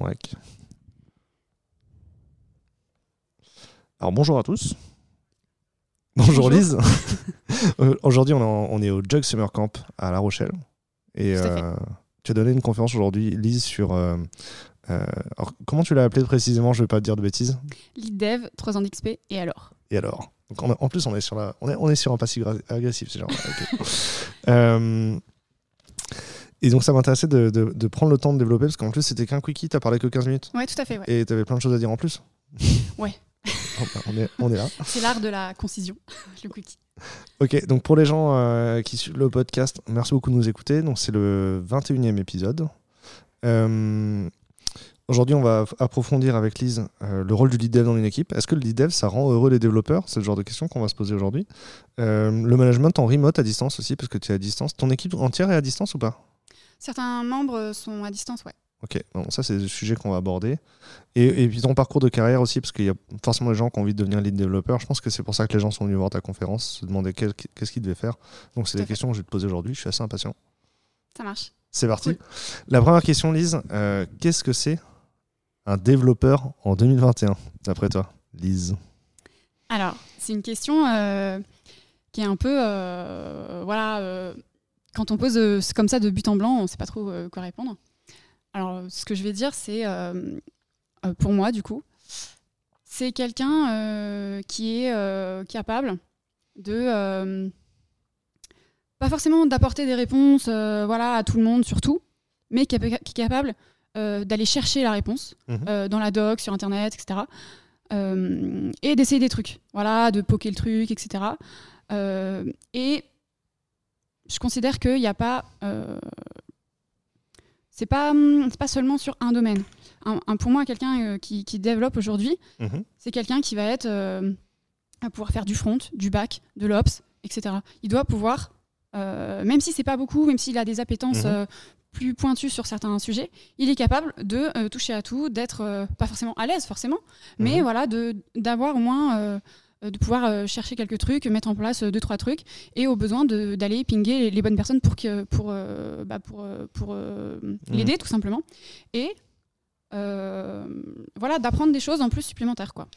Ouais. Alors bonjour à tous. Bonjour, Bonjour. Lise. Euh, Aujourd'hui, on, est en- on est au Jug Summer Camp à La Rochelle. Et euh, tu as donné une conférence aujourd'hui, Lise, sur. euh, euh, alors, comment tu l'as appelé précisément? Je ne vais pas te dire de bêtises. Lead dev, 3 ans d'XP, et alors? Et alors? Donc, on a- En plus, on est sur, la, on est, on est sur un passif agressif. c'est genre, ok. Et donc, ça m'intéressait de, de- de prendre le temps de développer parce qu'en plus, c'était qu'un quickie, tu as parlé que 15 minutes. Ouais, tout à fait, ouais. Et tu avais plein de choses à dire en plus. Ouais. Bah, on, est, on est là. C'est l'art de la concision, le quickie. Ok, donc pour les gens euh, qui suivent le podcast, merci beaucoup de nous écouter. Donc c'est le 21e épisode. Euh, Aujourd'hui, on va approfondir avec Lise euh, le rôle du lead dev dans une équipe. Est-ce que le lead dev, ça rend heureux les développeurs? C'est le genre de question qu'on va se poser aujourd'hui. Le management en remote à distance aussi, parce que tu es à distance. Ton équipe entière est à distance ou pas? Certains membres sont à distance, ouais. Ok, bon, ça c'est le sujet qu'on va aborder. Et, et puis ton parcours de carrière aussi, parce qu'il y a forcément des gens qui ont envie de devenir lead développeur. Je pense que c'est pour ça que les gens sont venus voir ta conférence, se demander qu'est-ce qu'ils devaient faire. Donc c'est des fait. questions que je vais te poser aujourd'hui, je suis assez impatient. Ça marche. C'est parti. Cool. La première question, Lise, euh, qu'est-ce que c'est un développeur en 2021, d'après toi Lise? Alors, c'est une question euh, qui est un peu. euh, voilà. Quand on pose euh, comme ça de but en blanc, on ne sait pas trop euh, quoi répondre. Alors, ce que je vais dire, c'est. euh, pour moi, du coup, c'est quelqu'un qui est capable de. pas forcément d'apporter des réponses euh, voilà, à tout le monde, surtout, mais qui est, capable euh, d'aller chercher la réponse Mhm. euh, dans la doc, sur Internet, etc. Et d'essayer des trucs, voilà, de poker le truc, etc. Et je considère qu'il n'y a pas. euh, c'est pas, hum, pas seulement sur un domaine. Un- un- pour moi, quelqu'un euh, qui, qui développe aujourd'hui, Mhm. c'est quelqu'un qui va être euh, à pouvoir faire du front, du back, de l'ops, etc. Il doit pouvoir, euh, même si c'est pas beaucoup, même s'il a des appétences Mhm. euh, plus pointues sur certains sujets, il est capable de toucher à tout, d'être pas forcément à l'aise forcément, mais Mhm. voilà, de d'avoir au moins de pouvoir euh, chercher quelques trucs, mettre en place euh, deux trois trucs, et au besoin d'aller pinguer les, les bonnes personnes pour que pour euh, bah, pour euh, pour euh, l'aider tout simplement, et euh, voilà, d'apprendre des choses en plus supplémentaires quoi.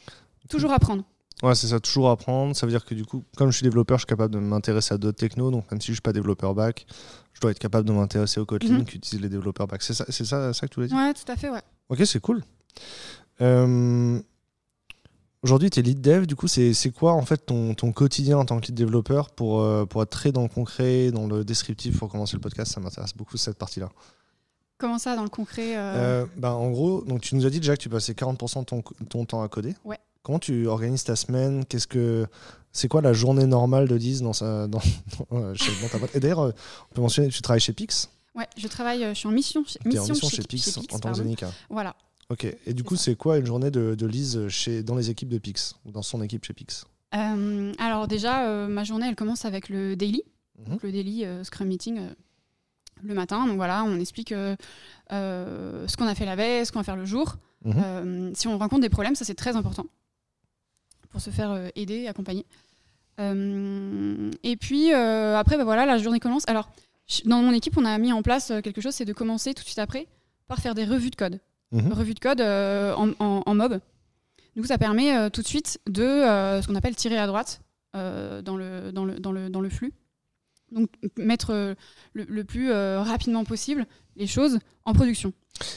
Toujours apprendre. Ouais, c'est ça, toujours apprendre. Ça veut dire que du coup, comme je suis développeur, je suis capable de m'intéresser à d'autres technos. Donc même si je suis pas développeur back, je dois être capable de m'intéresser au Kotlin Mhm. qu'utilisent les développeurs back. C'est ça, c'est ça, ça que tu voulais dire? Ouais, tout à fait, ouais. Ok, c'est cool. Euh, Aujourd'hui, tu es lead dev, du coup, c'est quoi en fait ton, ton quotidien en tant que lead développeur pour, euh, pour être très dans le concret, dans le descriptif pour commencer le podcast? Ça m'intéresse beaucoup cette partie-là. Comment ça, dans le concret euh, Euh, bah, en gros, donc, tu nous as dit déjà que tu passais 40% de ton, ton temps à coder. Ouais. Comment tu organises ta semaine? Qu'est-ce que c'est quoi la journée normale de Lise dans, sa, dans, dans, euh, chez- dans ta boîte? Et d'ailleurs, on peut mentionner, tu travailles chez Pix? Ouais, je travaille, je suis en mission, es en mission mission chez, chez Pix, chez en tant que pardon. Zenica. Voilà. Ok. Et du coup, c'est quoi une journée de, de Lise chez, dans les équipes de Pix ou dans son équipe chez Pix? Euh, alors déjà, euh, ma journée, elle commence avec le daily, Mhm. donc le daily euh, Scrum Meeting le matin. Donc voilà, on explique ce qu'on a fait la veille, ce qu'on va faire le jour. Mhm. Si on rencontre des problèmes, ça c'est très important pour se faire aider, accompagner. Et puis après, bah, voilà, la journée commence. Alors, dans mon équipe, on a mis en place quelque chose, c'est de commencer tout de suite après par faire des revues de code. Mhm. Revue de code euh, en, en- en mob. Du coup, ça permet euh, tout de suite de euh, ce qu'on appelle tirer à droite dans, le, dans, le, dans, le, dans le flux. Donc, mettre le, le plus rapidement possible les choses en production.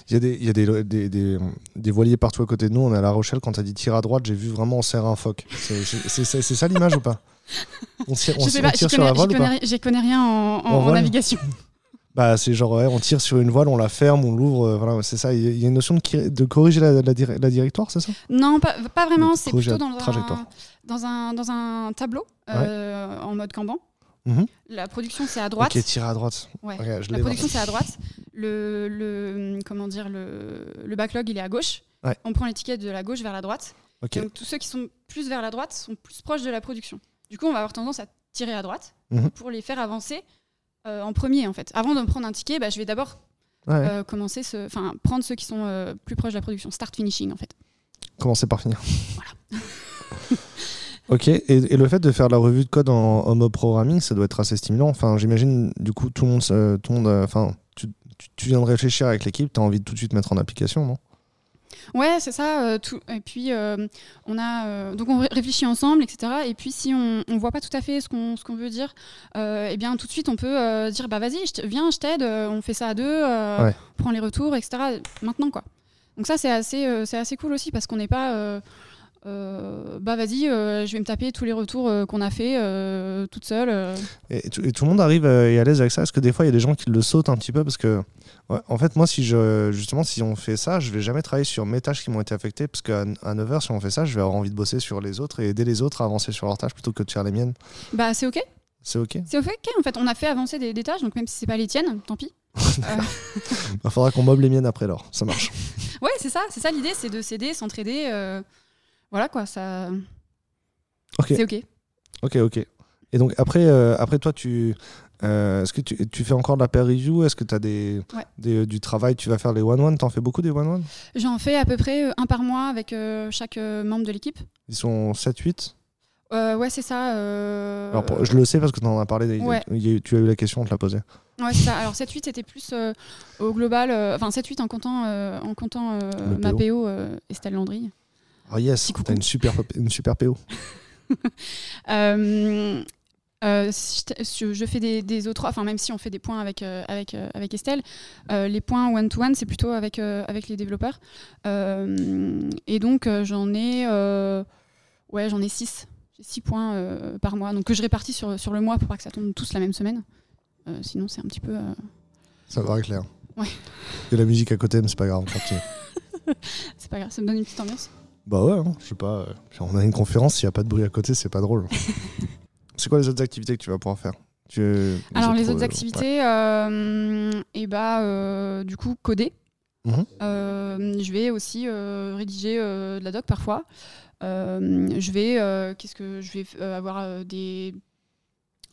Il y a, des, il y a des, des, des, des voiliers partout à côté de nous. On est à La Rochelle. Quand tu as dit tir à droite, j'ai vu vraiment on serre un phoque. C'est ça l'image ou pas? On tire, on, je sais on pas, tire j'y sur la connais, ou pas? connais, connais rien en, navigation. Bah, c'est genre, ouais, on tire sur une voile, on la ferme, on l'ouvre. euh, voilà, c'est ça. Il y a- une notion de, qui- de corriger la, la, dir- la directoire, c'est ça? Non, pas, pas vraiment. C'est plutôt dans trajectoire. un, dans, un, dans un tableau euh, en mode Kanban. Mhm. La production, c'est à droite. Ok, tirer à droite. Ouais. Ok, je La production, c'est à droite. Le, le, comment dire, le, le backlog, il est à gauche. Ouais. On prend l'étiquette de la gauche vers la droite. Donc, tous ceux qui sont plus vers la droite sont plus proches de la production. Du coup, on va avoir tendance à tirer à droite Mhm. pour les faire avancer euh, en premier, en fait. Avant de me prendre un ticket, bah, je vais d'abord Ouais, euh, commencer, ce, enfin, prendre ceux qui sont euh, plus proches de la production. Start finishing, en fait. Commencer par finir. ok, et, et le fait de faire la revue de code en, en mode programming, ça doit être assez stimulant. Enfin, j'imagine, du coup, tout le monde, tout le monde, enfin, tu, tu- tu viens de réfléchir avec l'équipe, tu as envie de tout de suite mettre en application, non? Ouais, c'est ça. euh, tout. Et puis, euh, on a. euh, donc, on ré- réfléchit ensemble, etc. Et puis, si on ne voit pas tout à fait ce qu'on veut dire, eh bien, tout de suite, on peut dire bah, vas-y, viens, je t'aide, on fait ça à deux, Ouais. on prend les retours, etc. Maintenant, quoi. Donc, ça, c'est assez, c'est assez cool aussi parce qu'on n'est pas. Euh, bah vas-y, euh, je vais me taper tous les retours euh, qu'on a fait toute seule. Et, tout- et tout le monde arrive et à l'aise avec ça? Parce que des fois, il y a des gens qui le sautent un petit peu parce que, ouais, en fait, moi, si je, justement, si on fait ça, je vais jamais travailler sur mes tâches qui m'ont été affectées parce qu'à à 9h, si on fait ça, je vais avoir envie de bosser sur les autres et aider les autres à avancer sur leurs tâches plutôt que de faire les miennes. Bah, c'est OK. C'est ok? C'est OK, en fait. On a fait avancer des, des tâches, donc même si c'est pas les tiennes, tant pis. Il faudra qu'on moble les miennes après, alors. Ça marche. Ouais, c'est ça. C'est ça l'idée, c'est de s'aider, s'entraider. Euh, voilà, quoi. Ça... Ok. C'est OK. Ok, ok. Et donc, après, euh, après toi, tu. euh, Est-ce que tu, tu fais encore de la review? Est-ce que tu as des, Ouais. des- du travail? Tu vas faire les one-one? T'en fais beaucoup des one-one? J'en fais à peu près euh, un par mois avec euh, chaque euh, membre de l'équipe. Ils sont 7-8 Euh, ouais, c'est ça. euh, Alors, pour- je le sais parce que tu en as parlé. Ouais. a tu as eu la question, on te l'a posée. Ouais, c'est ça. Alors 7-8, c'était plus euh, au global. euh, Enfin, 7-8 en comptant, euh, en comptant euh, ma PO. Euh, Estelle Landry. Oh yes, t'as une super, une super PO. Euh, euh, je, fais des, des autres, enfin même si on fait des points avec, euh, avec, euh, avec Estelle, les points one-to-one, c'est plutôt avec, avec les développeurs. Et donc j'en ai, ouais, j'en ai 6. J'ai 6 points par mois, donc que je répartis sur, sur le mois pour pas que ça tombe tous la même semaine. Sinon c'est un petit peu... Ça va clair. Ouais. Il y a la musique à côté, mais c'est pas grave, on continue. c'est pas grave, ça me donne une petite ambiance. Bah ouais, hein, je sais pas. euh, On a une conférence, s'il n'y a pas de bruit à côté, c'est pas drôle. c'est quoi les autres activités que tu vas pouvoir faire? Tu- Alors les autres euh, activités, euh, et bah euh, du coup coder. Mhm. Euh, je vais aussi euh, rédiger euh, de la doc parfois. Euh, je vais, euh, qu'est-ce que je vais euh, avoir euh, des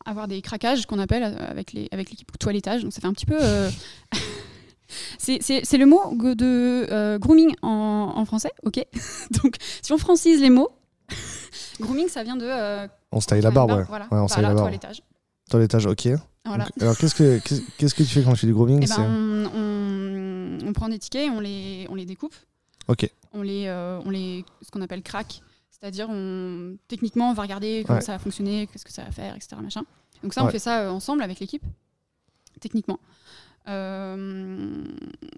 avoir des craquages qu'on appelle avec les avec l'équipe toilettage. Donc ça fait un petit peu. c'est le mot de euh, grooming en, en français, ok. Donc si on francise les mots, grooming ça vient de. euh, On se taille la barbe, ouais. Voilà, Ouais, on se taille la barbe. toilettage. Toilettage, ok. Voilà. Donc, alors qu'est-ce que qu'est-ce que tu fais quand tu fais du grooming Eh ben, on, on- on prend des tickets, on les, on les découpe. Ok. On les, euh, on les, ce qu'on appelle crack. C'est-à-dire, on, techniquement, on va regarder comment Ouais. ça va fonctionner, qu'est-ce que ça va faire, etc. Machin. Donc ça, on Ouais. fait ça ensemble avec l'équipe, techniquement. Euh,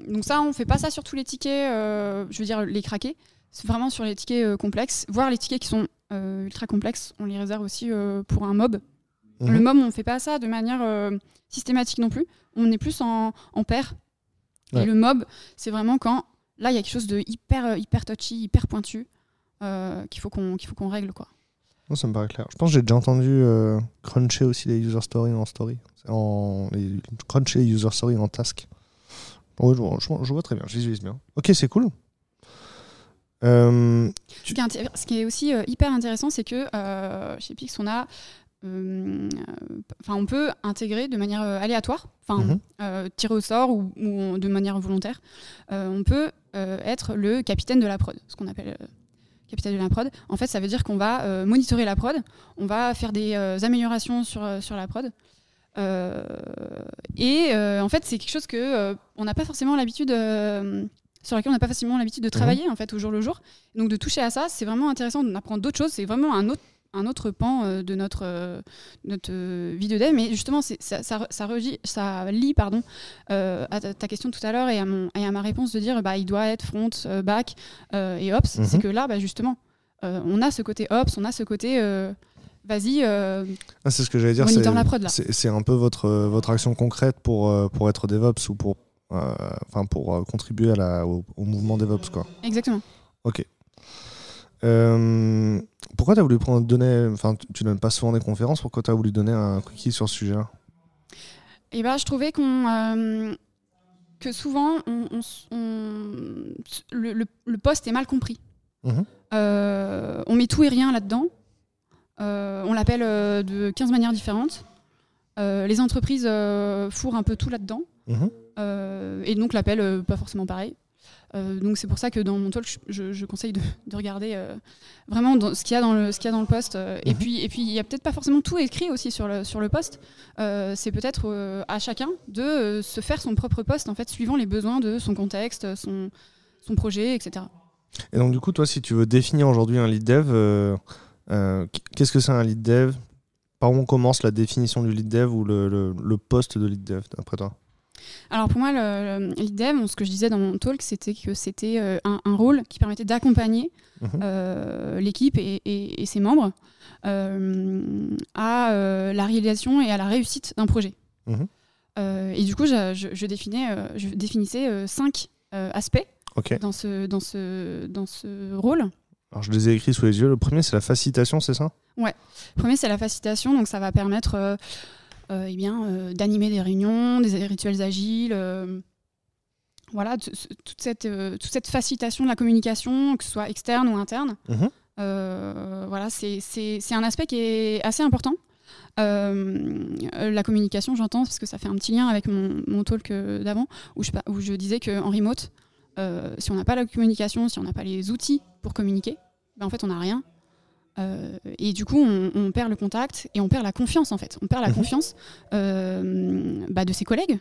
donc ça, on fait pas ça sur tous les tickets, euh, je veux dire les craquer. C'est vraiment sur les tickets euh, complexes. Voire les tickets qui sont ultra complexes, on les réserve aussi pour un mob. Mhm. Le mob, on fait pas ça de manière systématique non plus. On est plus en, en paire. Ouais. Et le mob, c'est vraiment quand là, il y a quelque chose de hyper, hyper touchy, hyper pointu euh, qu'il faut qu'on qu'il faut qu'on règle. Quoi. Non, ça me paraît clair. Je pense que j'ai déjà entendu euh, cruncher aussi les user stories en story. En, les, cruncher les user stories en task. Ouais, je, vois- je très bien, je visualise bien. Ok, c'est cool. Euh, Ce qui est, intér- ce qui est aussi euh, hyper intéressant, c'est que chez Pix, on a. Enfin, on peut intégrer de manière aléatoire, enfin, Mhm. euh, tirer au sort ou, ou de manière volontaire. Euh, on peut euh, être le capitaine de la prod, ce qu'on appelle capitaine de la prod. En fait, ça veut dire qu'on va euh, monitorer la prod, on va faire des euh, améliorations sur, euh, sur la prod. Et en fait, c'est quelque chose que on n'a pas forcément l'habitude, sur laquelle on n'a pas forcément l'habitude de travailler en fait au jour le jour. Donc de toucher à ça, c'est vraiment intéressant d'apprendre d'autres choses. C'est vraiment un autre un autre pan euh, de notre, euh, notre euh, vie de dev. Mais justement, ça, ça, ça, regi- ça lie pardon, euh, à ta, question tout à l'heure et, et à ma réponse de dire bah, il doit être front, back euh, et ops. Mhm. C'est que là, bah, justement, euh, on a ce côté ops, on a ce côté vas-y, ah, c'est ce que j'allais dire. C'est- un peu votre, votre action concrète pour, pour être DevOps ou pour, enfin pour contribuer à la, au, au mouvement DevOps. Quoi. exactement. Ok. Euh, pourquoi tu as voulu prendre, donner, enfin tu- donnes pas souvent des conférences, pourquoi tu as voulu donner un cookie sur ce sujet-là? Et bah, je trouvais qu'on euh, que souvent on, on s- on- le, le- le poste est mal compris. Mhm. Euh, on met tout et rien là-dedans. Euh, on l'appelle de 15 manières différentes. Les entreprises fourrent un peu tout là-dedans. Mhm. Et donc l'appellent pas forcément pareil. Euh, donc c'est pour ça que dans mon talk, je, je conseille de, de regarder euh, vraiment dans ce qu'il y a dans le, ce qu'il y a dans le poste. Euh, Et Mhm. puis et puis il y a peut-être pas forcément tout écrit aussi sur le, sur le poste. C'est peut-être à chacun de se faire son propre poste en fait suivant les besoins de son contexte, son, son projet, etc. Et donc, du coup, toi, si tu veux définir aujourd'hui un lead dev, qu'est-ce que c'est un lead dev? Par où on commence la définition du lead dev ou le, le- le poste de lead dev, d'après toi? Alors pour moi, le, le lead dev, ce que je disais dans mon talk, c'était que c'était euh, un, un rôle qui permettait d'accompagner Mhm. euh, l'équipe et, et- et ses membres euh, à euh, la réalisation et à la réussite d'un projet. Mhm. Et du coup, je, je- je définais, je définissais cinq aspects dans ce, dans, ce, dans ce rôle. Alors, je les ai écrits sous les yeux. Le premier, c'est la facilitation, c'est ça? Le premier, c'est la facilitation, donc ça va permettre eh bien, euh, d'animer des réunions, des rituels agiles. euh, voilà, toute cette, euh, toute cette facilitation de la communication, que ce soit externe ou interne. Mhm. Euh, voilà, c'est un aspect qui est assez important. Euh, euh, la communication, j'entends, parce que ça fait un petit lien avec mon, mon talk euh, d'avant, où je, où je disais qu'en remote, euh, si on n'a pas la communication, si on n'a pas les outils pour communiquer, ben en fait, on n'a rien. Euh, et du coup, on, on perd le contact et on perd la confiance, en fait. On perd la Mhm. confiance euh, bah, de ses collègues,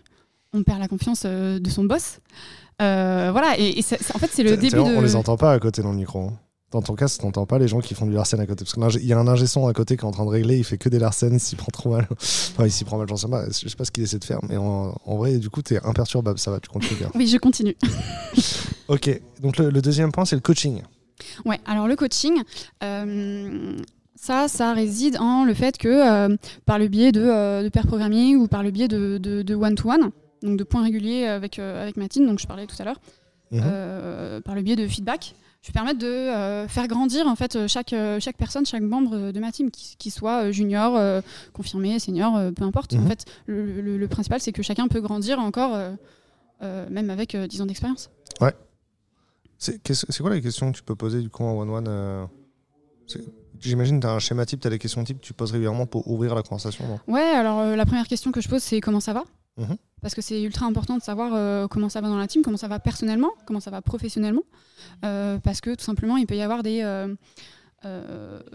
on perd la confiance euh, de son boss. Voilà, et, en fait, c'est le début vrai, de... On les entend pas à côté dans le micro. hein. Dans ton cas, t'entends pas les gens qui font du Larsen à côté. Parce qu'il y a un ingé son à côté qui est en train de régler, il fait que des Larsen, il s'y prend trop mal. Enfin, il s'y prend mal, j'en sais pas. Je sais pas ce qu'il essaie de faire, mais en, en vrai, du coup, t'es imperturbable, ça va, tu continues bien. Oui, je continue. ok, donc le, le deuxième point, c'est le coaching. Ouais, alors le coaching, euh, ça, ça réside en le fait que euh, par le biais de, euh, de pair programming ou par le biais de de- de one-to-one, donc de points réguliers avec, euh, avec ma team, donc je parlais tout à l'heure, Mhm. par le biais de feedback, je vais permettre de faire grandir en fait chaque, chaque personne, chaque membre de ma team, qui, qui soit junior, confirmé, senior, peu importe. Mhm. En fait, le, le- le principal, c'est que chacun peut grandir encore, même avec euh, 10 ans d'expérience. C'est quoi la question que tu peux poser du coup en one-one euh, J'imagine que tu as un schéma type, tu as des questions types que tu poses régulièrement pour ouvrir la conversation. non Ouais, alors euh, la première question que je pose, c'est comment ça va? Mhm. Parce que c'est ultra important de savoir euh, comment ça va dans la team, comment ça va personnellement, comment ça va professionnellement. Euh, parce que tout simplement, il peut y avoir des,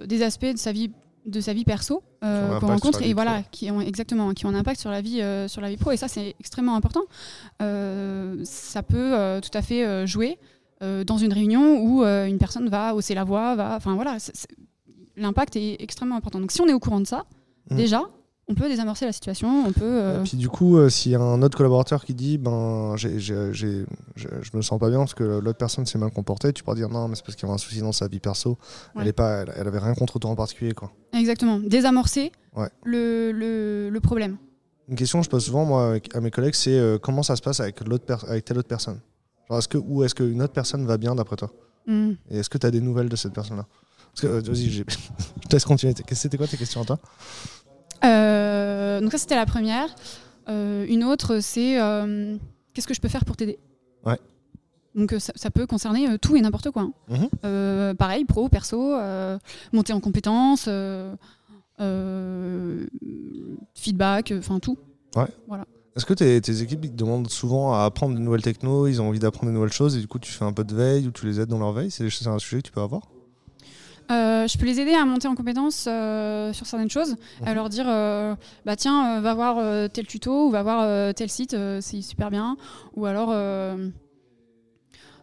des aspects de sa vie de sa vie perso euh, qu'on rencontre et voilà pro. qui ont exactement qui ont un impact sur la vie euh, sur la vie pro et ça c'est extrêmement important Euh, ça peut tout à fait jouer euh, dans une réunion où euh, une personne va hausser la voix va enfin voilà l'impact est extrêmement important donc si on est au courant de ça Mhm. déjà on peut désamorcer la situation on peut euh, Et puis du coup, euh, s'il y a un autre collaborateur qui dit ben je je me sens pas bien parce que l'autre personne s'est mal comportée, tu pourras dire non, mais c'est parce qu'il y avait un souci dans sa vie perso. Ouais. Elle, est pas, elle, elle avait rien contre toi en particulier. quoi. exactement désamorcer Ouais. le, le, le problème Une question que je pose souvent moi, à mes collègues, c'est euh, comment ça se passe avec, l'autre avec telle autre personne? Genre, est-ce que, Ou est-ce qu'une autre personne va bien d'après toi Hmm. Et est-ce que tu as des nouvelles de cette personne-là Parce que, euh, vas-y, je te laisse continuer. C'était quoi tes questions à toi Euh, donc ça c'était la première. Euh, une autre c'est qu'est-ce que je peux faire pour t'aider Ouais. Donc ça, ça peut concerner tout et n'importe quoi. hein. Mhm. Euh, pareil, pro, perso, euh, monter en compétences, euh, feedback, enfin tout. Est-ce que tes, tes équipes ils te demandent souvent à apprendre de nouvelles technos, ils ont envie d'apprendre de nouvelles choses et du coup tu fais un peu de veille ou tu les aides dans leur veille? C'est un sujet que tu peux avoir? Euh, je peux les aider à monter en compétences euh, sur certaines choses, à Mhm. leur dire euh, bah tiens, va voir tel tuto ou va voir tel site, c'est super bien. Ou alors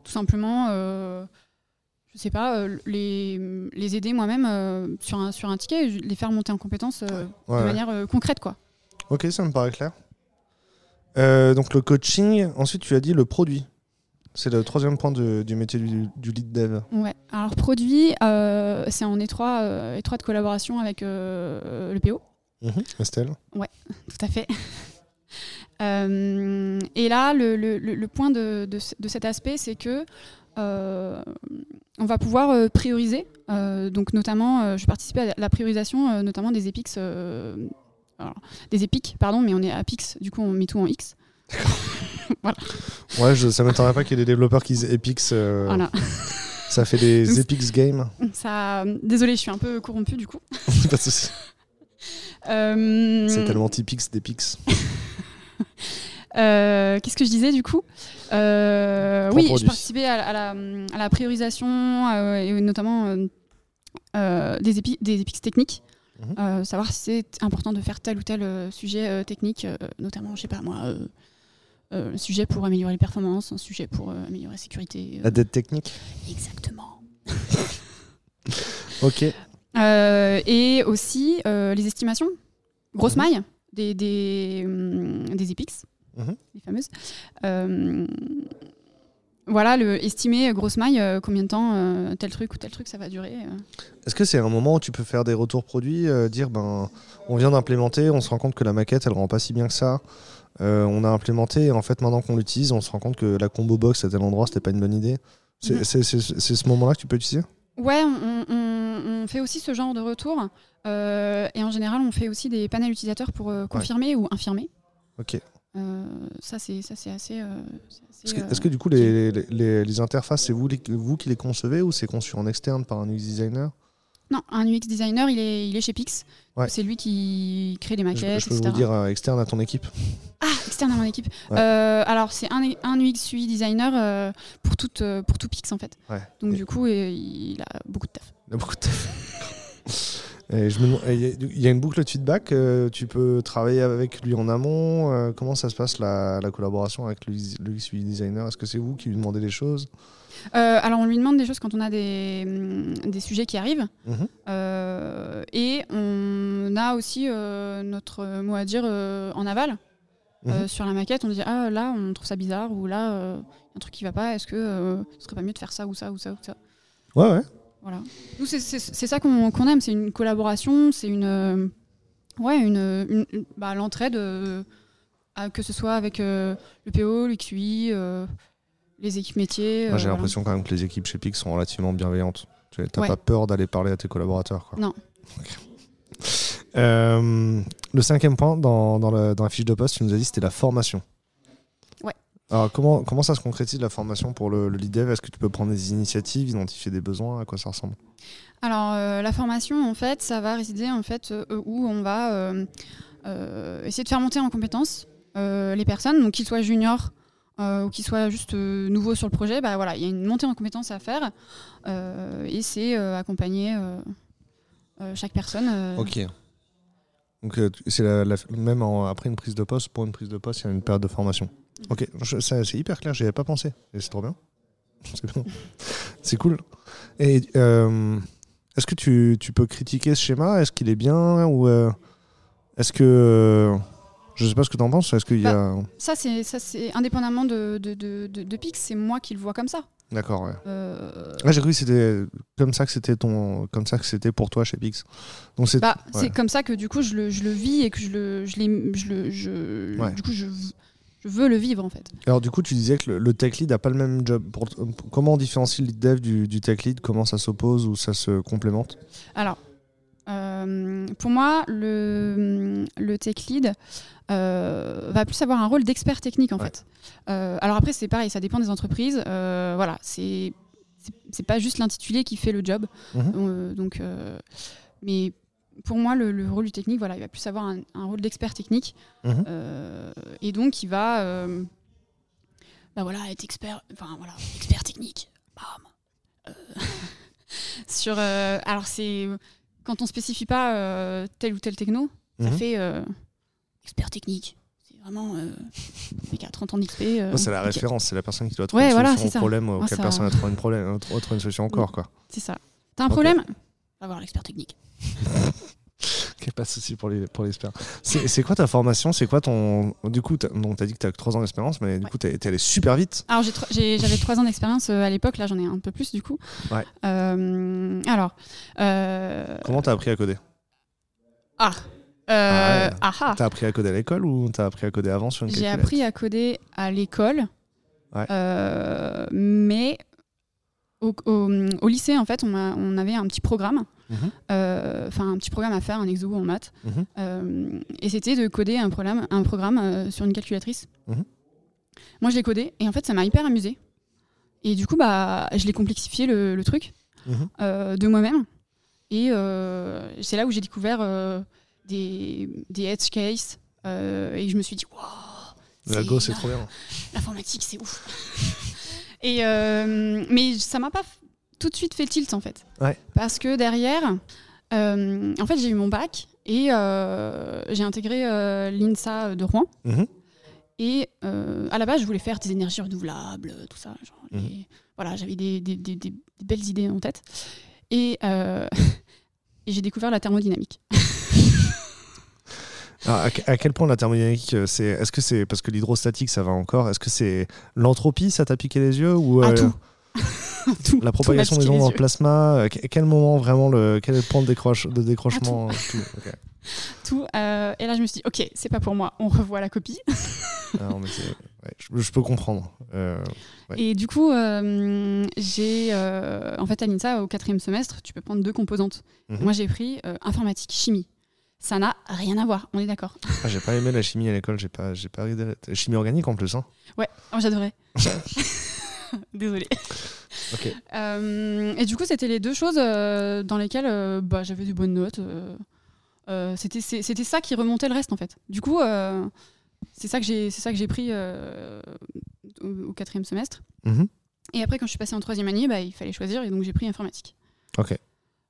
tout simplement, je sais pas, les, les aider moi-même sur, un, sur un ticket, les faire monter en compétences Ouais, de ouais. manière concrète quoi. Ok, ça me paraît clair. Euh, donc le coaching, ensuite tu as dit le produit. C'est le troisième point de- du métier du, du lead dev. Ouais. Alors produit, euh, c'est en étroit, euh, étroite collaboration avec le PO. Estelle Tout à fait. Et là, le, le- le- le point de, de ce- de cet aspect, c'est que on va pouvoir prioriser. Donc notamment, je participais à la priorisation, notamment des épics, euh, alors, des épiques, pardon, mais on est à Pix, du coup on met tout en X. Ouais, je, ça m'étonnerait pas qu'il y ait des développeurs qui disent Epix. euh, Voilà. Ça fait des Epix Games. Ça, désolé, je suis un peu corrompue du coup. pas de souci. Euh, C'est tellement typique d'Epix. Euh, Qu'est-ce que je disais du coup? Euh, Oui, produit. je participais à, la- à la, à la priorisation euh, et notamment des, épi des épiques techniques. Mhm. Euh, savoir si c'est important de faire tel ou tel euh, sujet euh, technique, notamment, je sais pas moi, un sujet pour améliorer les performances, un sujet pour améliorer la sécurité. La dette technique exactement. Ok. Et aussi les estimations, grosse Mhm. maille des, des, hum, des EPIX, Mhm. les fameuses. Voilà, le, estimer euh, grosse maille, euh, combien de temps euh, tel truc ou tel truc ça va durer. euh. Est-ce que c'est un moment où tu peux faire des retours produits, dire ben on vient d'implémenter, on se rend compte que la maquette elle rend pas si bien que ça. On a implémenté et en fait maintenant qu'on l'utilise, on se rend compte que la combo box à tel endroit c'était pas une bonne idée. C'est c'est ce moment-là que tu peux utiliser? Ouais, on, on- on fait aussi ce genre de retour. et en général, on fait aussi des panels utilisateurs pour confirmer ou infirmer. Ok. Euh, ça, c'est assez. euh, Est-ce que, euh, que du coup les, les- les- les interfaces c'est vous, qui les concevez ou c'est conçu en externe par un UX designer? Non, un UX designer, il est, il est chez Pix. Ouais. C'est lui qui crée les maquettes, je peux etc. vous dire euh, externe à ton équipe. Ah, externe à mon équipe. Ouais. Euh, alors, c'est un, un UX UI designer euh, pour, tout, euh, pour tout Pix, en fait. Ouais. Donc, Et- du coup, euh, il a beaucoup de taf. Il a beaucoup de Et je me demande- et Il y, a- une boucle de feedback, euh, tu peux travailler avec lui en amont. euh, comment ça se passe la, la collaboration avec le UX UI designer? Est-ce que c'est vous qui lui demandez les choses? Euh, alors, on lui demande des choses quand on a des, hum, des sujets qui arrivent. Mhm. Euh, et on a aussi euh, notre mot à dire en aval. Mhm. sur la maquette, on dit Ah, là, on trouve ça bizarre, ou là, un truc qui va pas, est-ce que ce serait pas mieux de faire ça, ou ça, ou ça, ou ça? Ouais, ouais. Voilà. Nous, c'est- ça qu'on aime, c'est une collaboration, c'est une. euh, ouais, une. bah, l'entraide, euh, que ce soit avec euh, le PO, le QI, euh, les équipes métiers. Moi, j'ai voilà. l'impression quand même que les équipes chez Pix sont relativement bienveillantes. Tu n'as Ouais. pas peur d'aller parler à tes collaborateurs. Quoi. Non. Le cinquième point dans, dans la fiche de poste, tu nous as dit c'était la formation. Alors, comment, comment ça se concrétise la formation pour le, le lead dev? Est-ce que tu peux prendre des initiatives, identifier des besoins? À quoi ça ressemble? Alors, euh, la formation, en fait, ça va résider en fait euh, où on va euh, euh, essayer de faire monter en compétences euh, les personnes, donc qu'ils soient juniors euh, ou qu'ils soient juste euh, nouveaux sur le projet. Bah voilà, il y a une montée en compétences à faire euh, et c'est euh, accompagner euh, euh, chaque personne. euh, Ok. Donc, euh, c'est la, la- même en- après une prise de poste, pour une prise de poste, il y a une période de formation? Ok, c'est hyper clair, j'y avais pas pensé. Et c'est trop bien. C'est cool. Et euh, est-ce que tu, tu peux critiquer ce schéma? Est-ce qu'il est bien Ou euh, est-ce que. euh, je sais pas ce que tu en penses. Est-ce qu'il y a. Ça, c'est ça, c'est indépendamment de, de, de, de- de Pix, c'est moi qui le vois comme ça. D'accord, ouais. Euh, Ouais, j'ai cru que c'était comme ça que c'était ton, comme ça que c'était pour toi chez Pix. Donc c'est Bah, Ouais. C'est comme ça que du coup je le, je le vis et que je le, je l'ai- je le, je, Ouais. du coup je, je veux le vivre en fait. Alors du coup, tu disais que le, le tech lead n'a pas le même job. Pour- pour- comment on différencie le lead dev du, du tech lead? Comment ça s'oppose ou ça se complémente? Alors, euh, pour moi, le, le tech lead euh, va plus avoir un rôle d'expert technique en Ouais. fait. Euh, alors après, c'est pareil, ça dépend des entreprises. Voilà, c'est pas juste l'intitulé qui fait le job. Mhm. Donc, mais pour moi, le, le rôle du technique, voilà, il va plus avoir un, un rôle d'expert technique. Mhm. Euh, et donc, il va euh, bah voilà, être expert, enfin, voilà, expert technique. Bam. Euh, sur, euh, alors, c'est quand on spécifie pas tel ou tel techno, ça Mhm. fait expert technique. C'est vraiment mec a 30 ans d'XP. c'est la référence, c'est la personne qui doit trouver Ouais, une voilà, solution c'est au problème auquel ça- personne n'a trouvé une, problème, une solution encore. Quoi. C'est ça. T'as un Ok. problème? Va voir l'expert technique. Pas de souci pour les pour l'expert. C'est c'est quoi ta formation? C'est quoi ton du coup t'as- donc t'as dit que t'as que 3 ans d'expérience, mais du Ouais. coup t'es t'es allé super vite. Alors j'avais trois ans d'expérience euh, à l'époque, là j'en ai un peu plus du coup. Ouais. Euh, alors. euh, Comment t'as appris à coder? Ah. Ah Euh, ah. T'as appris à coder à l'école ou t'as appris à coder avant sur une J'ai appris à coder à l'école, Ouais. Euh, mais au, au- au lycée en fait on, avait un petit programme, Mhm. euh, enfin un petit programme à faire, un exo en maths, Mhm. Euh, et c'était de coder un programme, un programme euh, sur une calculatrice. Mhm. Moi je l'ai codé et en fait ça m'a hyper amusé. Et du coup bah je l'ai complexifié le, le truc de moi-même. Et c'est là où j'ai découvert des, des edge cases et je me suis dit waouh c'est trop bien. L'informatique, c'est ouf. Et euh, mais ça m'a pas tout de suite fait tilt en fait. Ouais. Parce que derrière, euh, en fait, j'ai eu mon bac et euh, j'ai intégré l'INSA de Rouen. Mhm. Et euh, à la base, je voulais faire des énergies renouvelables, tout ça. genre, Mhm. les- voilà, j'avais des, des- des- des- des belles idées en tête. Et, euh, et j'ai découvert la thermodynamique. Ah, à, que- à quel point la thermodynamique, euh, c'est, est-ce que c'est parce que l'hydrostatique, ça va encore? Est-ce que c'est l'entropie, ça t'a piqué les yeux ou Ah, euh, tout. Tout- la propagation des ondes les dans le yeux. plasma euh, que- Quel moment vraiment le quel est le point de, décroche, de décrochement euh, tout. Euh, et là, je me suis dit, ok, c'est pas pour moi, on revoit la copie. Ah, non, mais c'est- ouais, je, je peux comprendre. Euh, Ouais. Et du coup, j'ai. en fait, à l'INSA, au quatrième semestre, tu peux prendre deux composantes. Mhm. Moi, j'ai pris informatique, chimie. Ça n'a rien à voir, on est d'accord. ah, j'ai pas aimé la chimie à l'école, j'ai pas, j'ai pas chimie organique en plus. Hein. Ouais, oh, j'adorais. Désolée. Ok. Euh, et du coup, c'était les deux choses euh, dans lesquelles euh, bah, j'avais des bonnes notes. c'était c'était ça qui remontait le reste, en fait. Du coup, c'est ça que j'ai c'est ça que j'ai pris au, au quatrième semestre. Mhm. Et après, quand je suis passée en troisième année, bah, il fallait choisir, et donc j'ai pris informatique. Ok.